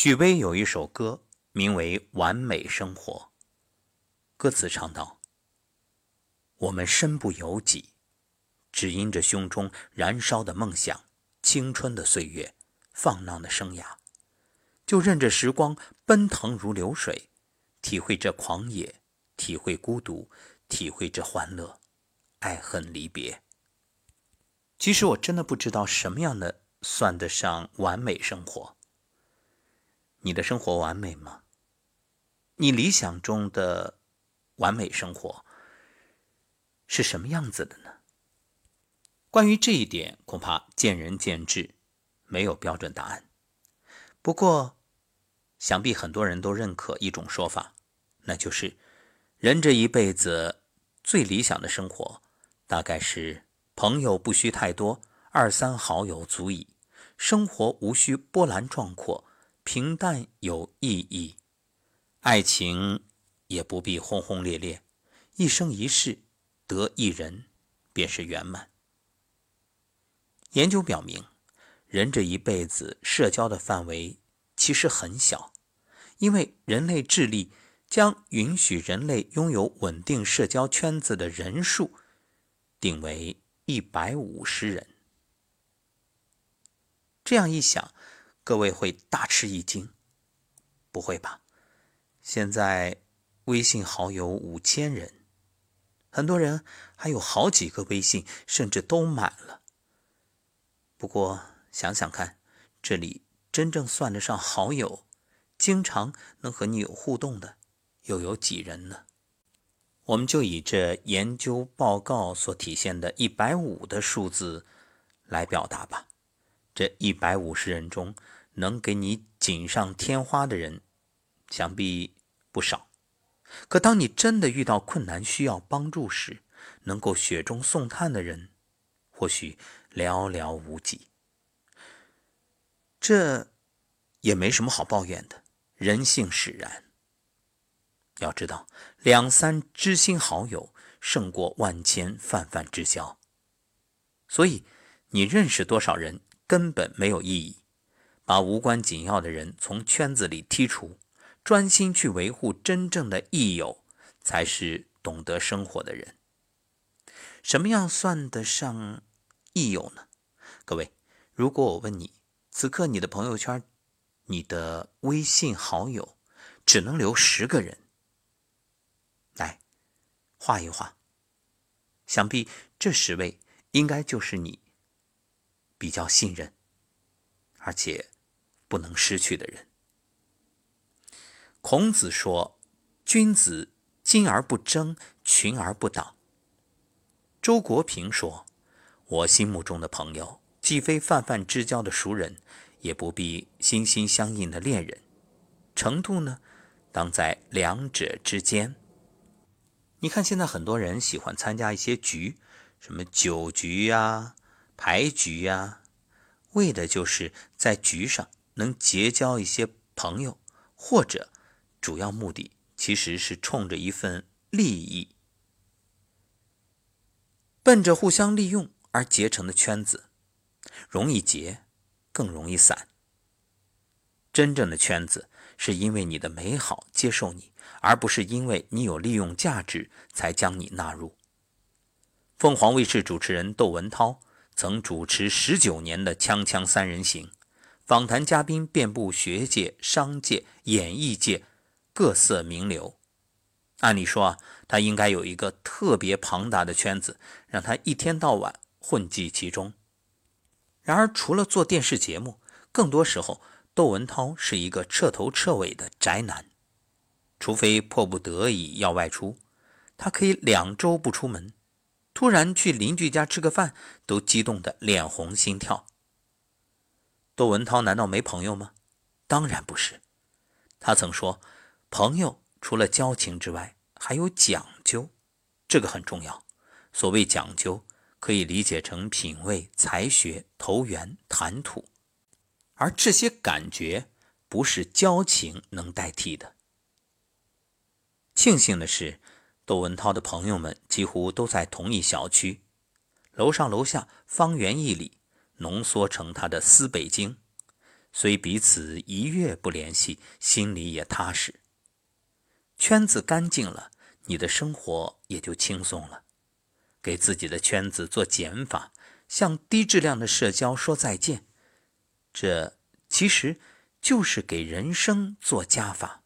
许巍有一首歌，名为《完美生活》。歌词唱道：“我们身不由己，只因着胸中燃烧的梦想、青春的岁月、放浪的生涯，就任着时光奔腾如流水，体会这狂野，体会孤独，体会这欢乐，爱恨离别。其实我真的不知道什么样的算得上完美生活。你的生活完美吗？你理想中的？”完美生活是什么样子的呢？关于这一点，恐怕见仁见智，没有标准答案。不过，想必很多人都认可一种说法，那就是人这一辈子最理想的生活，大概是朋友不需太多，二三好友足矣；生活无需波澜壮阔，平淡有意义；爱情。也不必轰轰烈烈，一生一世得一人便是圆满。研究表明，人这一辈子社交的范围其实很小，因为人类智力将允许人类拥有稳定社交圈子的人数定为一百五十人。这样一想，各位会大吃一惊，不会吧？现在。微信好友五千人，很多人还有好几个微信，甚至都满了。不过想想看，这里真正算得上好友，经常能和你有互动的，又有几人呢？我们就以这研究报告所体现的一百五的数字来表达吧。这一百五十人中，能给你锦上添花的人，想必不少。可当你真的遇到困难需要帮助时，能够雪中送炭的人，或许寥寥无几。这也没什么好抱怨的，人性使然。要知道，两三知心好友胜过万千泛泛之交。所以，你认识多少人根本没有意义，把无关紧要的人从圈子里剔除。专心去维护真正的益友，才是懂得生活的人。什么样算得上益友呢？各位，如果我问你，此刻你的朋友圈、你的微信好友只能留十个人，来画一画，想必这十位应该就是你比较信任，而且不能失去的人。孔子说：“君子精而不争，群而不党。”周国平说：“我心目中的朋友，既非泛泛之交的熟人，也不必心心相印的恋人，程度呢，当在两者之间。”你看，现在很多人喜欢参加一些局，什么酒局呀、牌局呀，为的就是在局上能结交一些朋友，或者。主要目的其实是冲着一份利益，奔着互相利用而结成的圈子，容易结，更容易散。真正的圈子是因为你的美好接受你，而不是因为你有利用价值才将你纳入。凤凰卫视主持人窦文涛曾主持十九年的《锵锵三人行》，访谈嘉宾遍布学界、商界、演艺界。各色名流，按理说啊，他应该有一个特别庞大的圈子，让他一天到晚混迹其中。然而，除了做电视节目，更多时候，窦文涛是一个彻头彻尾的宅男。除非迫不得已要外出，他可以两周不出门。突然去邻居家吃个饭，都激动得脸红心跳。窦文涛难道没朋友吗？当然不是。他曾说。朋友除了交情之外，还有讲究，这个很重要。所谓讲究，可以理解成品味、才学、投缘、谈吐，而这些感觉不是交情能代替的。庆幸的是，窦文涛的朋友们几乎都在同一小区，楼上楼下方圆一里，浓缩成他的“思北京”。虽彼此一月不联系，心里也踏实。圈子干净了，你的生活也就轻松了。给自己的圈子做减法，向低质量的社交说再见，这其实就是给人生做加法。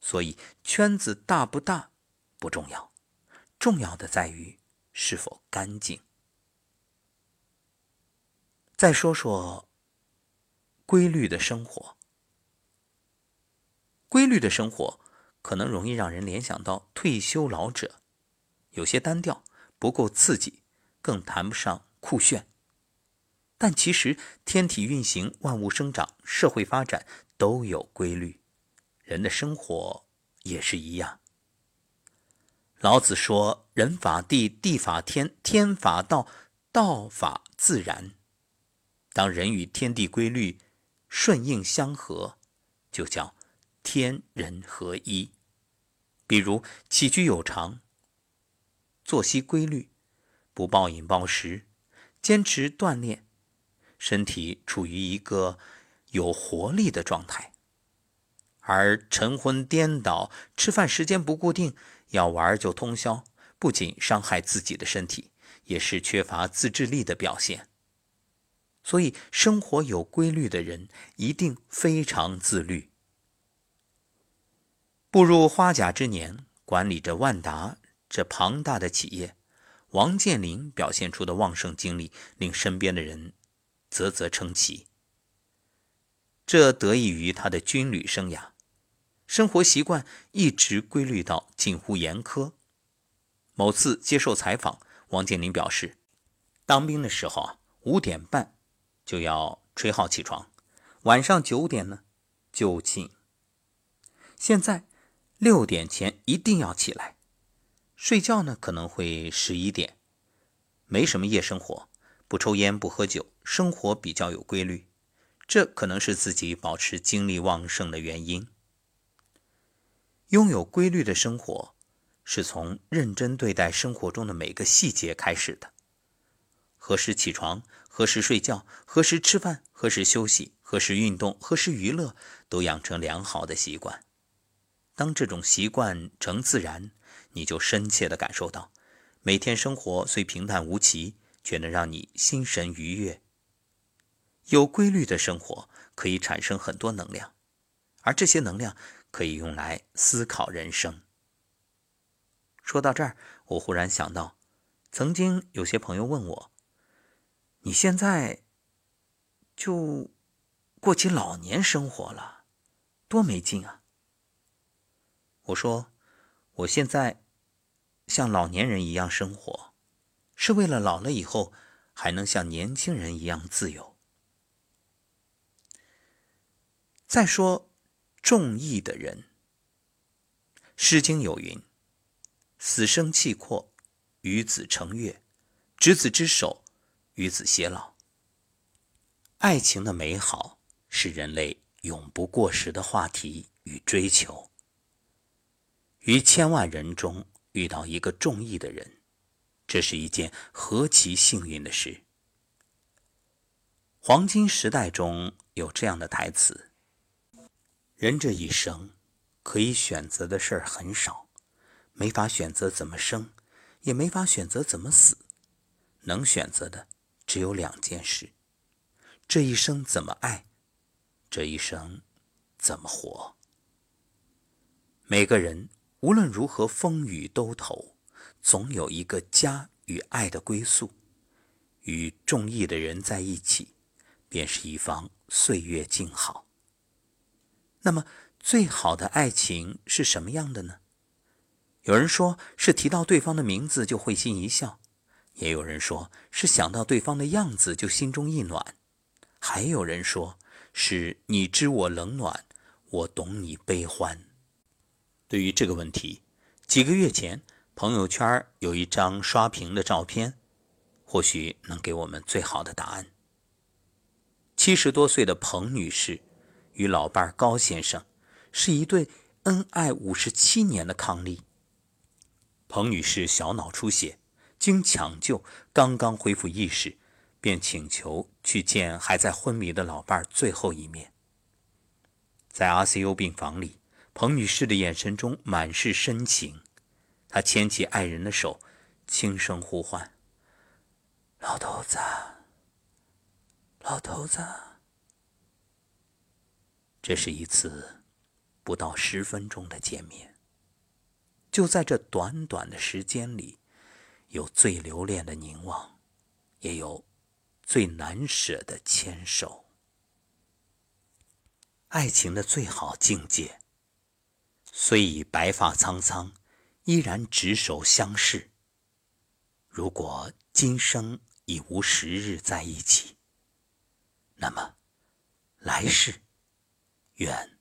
所以，圈子大不大不重要，重要的在于是否干净。再说说规律的生活。规律的生活可能容易让人联想到退休老者，有些单调，不够刺激，更谈不上酷炫。但其实，天体运行、万物生长、社会发展都有规律，人的生活也是一样。老子说：“人法地，地法天，天法道，道法自然。”当人与天地规律顺应相合，就叫天人合一。比如起居有常、作息规律，不暴饮暴食，坚持锻炼，身体处于一个有活力的状态。而晨昏颠倒、吃饭时间不固定、要玩就通宵，不仅伤害自己的身体，也是缺乏自制力的表现。所以，生活有规律的人一定非常自律。步入花甲之年，管理着万达这庞大的企业，王健林表现出的旺盛精力，令身边的人啧啧称奇。这得益于他的军旅生涯，生活习惯一直规律到近乎严苛。某次接受采访，王健林表示，当兵的时候啊，五点半。就要吹号起床，晚上九点呢就寝。现在六点前一定要起来，睡觉呢可能会十一点，没什么夜生活，不抽烟不喝酒，生活比较有规律，这可能是自己保持精力旺盛的原因。拥有规律的生活，是从认真对待生活中的每个细节开始的。何时起床？何时睡觉？何时吃饭？何时休息？何时运动？何时娱乐？都养成良好的习惯。当这种习惯成自然，你就深切地感受到，每天生活虽平淡无奇，却能让你心神愉悦。有规律的生活可以产生很多能量，而这些能量可以用来思考人生。说到这儿，我忽然想到，曾经有些朋友问我。你现在就过起老年生活了，多没劲啊！我说，我现在像老年人一样生活，是为了老了以后还能像年轻人一样自由。再说，重义的人，《诗经》有云：“死生契阔，与子成悦，执子之手。”与子偕老，爱情的美好是人类永不过时的话题与追求。于千万人中遇到一个中意的人，这是一件何其幸运的事！黄金时代中有这样的台词：人这一生可以选择的事儿很少，没法选择怎么生，也没法选择怎么死，能选择的。只有两件事：这一生怎么爱，这一生怎么活。每个人无论如何风雨兜头，总有一个家与爱的归宿。与中意的人在一起，便是一方岁月静好。那么，最好的爱情是什么样的呢？有人说是提到对方的名字就会心一笑。也有人说是想到对方的样子就心中一暖，还有人说是你知我冷暖，我懂你悲欢。对于这个问题，几个月前朋友圈有一张刷屏的照片，或许能给我们最好的答案。七十多岁的彭女士与老伴高先生是一对恩爱五十七年的伉俪。彭女士小脑出血。经抢救，刚刚恢复意识，便请求去见还在昏迷的老伴儿最后一面。在 ICU 病房里，彭女士的眼神中满是深情，她牵起爱人的手，轻声呼唤：“老头子，老头子。”这是一次不到十分钟的见面，就在这短短的时间里，有最留恋的凝望，也有。最难舍的牵手，爱情的最好境界。虽已白发苍苍，依然执手相视。如果今生已无时日在一起，那么来世愿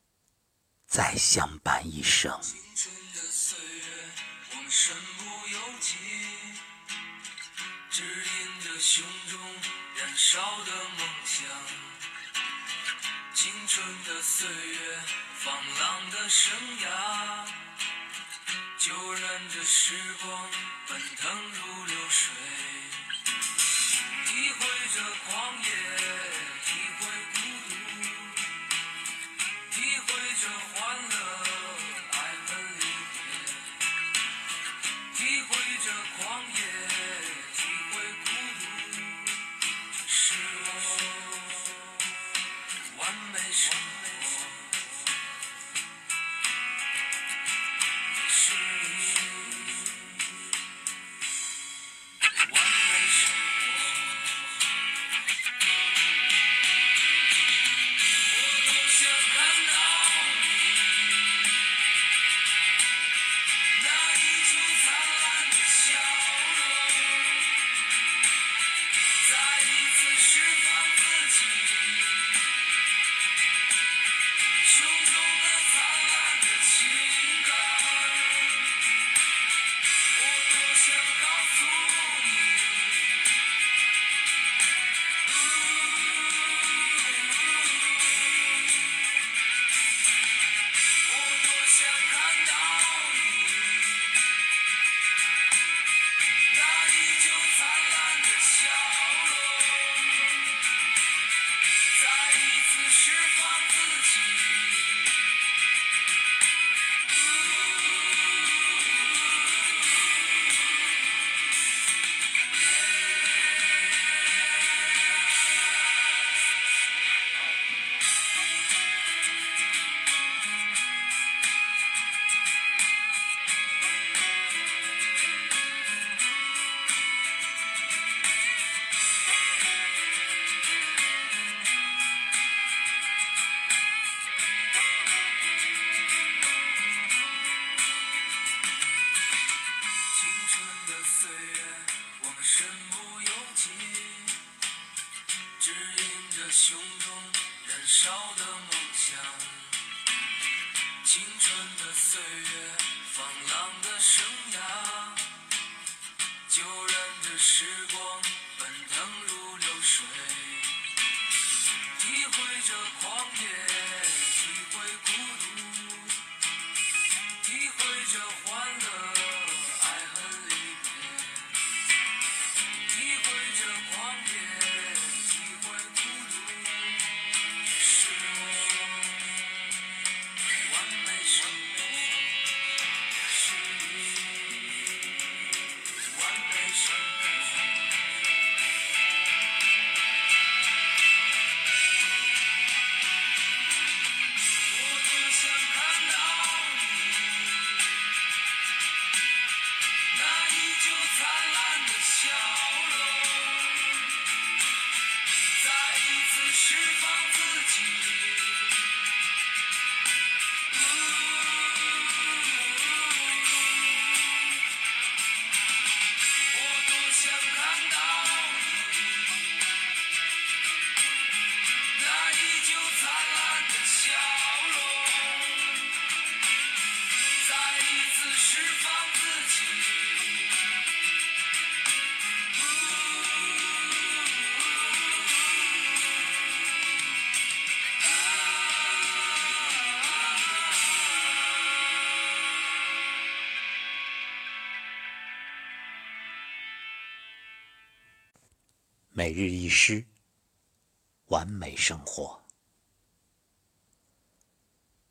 再相伴一生。身不由己，指引着胸中燃烧的梦想，青春的岁月，放浪的生涯，就任这时光奔腾如流水，没什么。灿烂的笑容再一次释放自每日一诗，完美生活。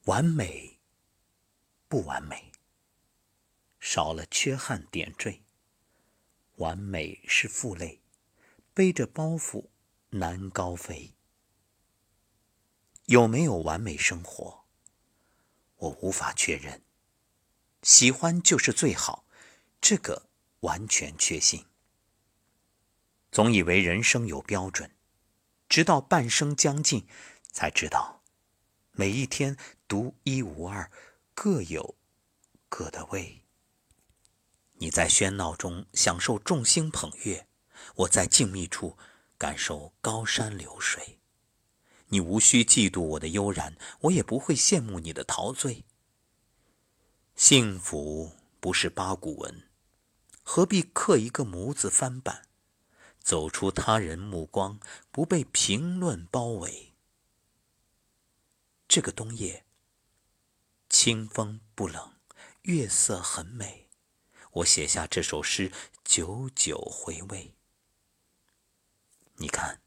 完美，不完美，少了缺憾点缀。完美是负累，背着包袱难高飞。有没有完美生活？我无法确认。喜欢就是最好，这个完全确信。总以为人生有标准，直到半生将近，才知道每一天独一无二，各有各的味。你在喧闹中享受众星捧月，我在静谧处感受高山流水。你无需嫉妒我的悠然，我也不会羡慕你的陶醉。幸福不是八股文，何必刻一个模子翻版？走出他人目光，不被评论包围。这个冬夜，清风不冷，月色很美。我写下这首诗，久久回味。你看，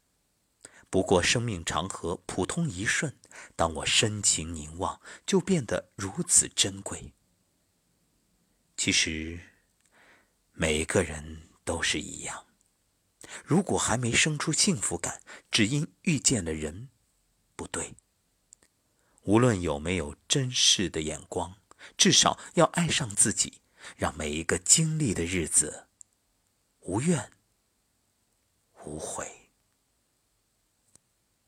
不过生命长河，普通一瞬，当我深情凝望，就变得如此珍贵。其实，每个人都是一样。如果还没生出幸福感，只因遇见了人不对。无论有没有珍视的眼光，至少要爱上自己，让每一个经历的日子无怨无悔。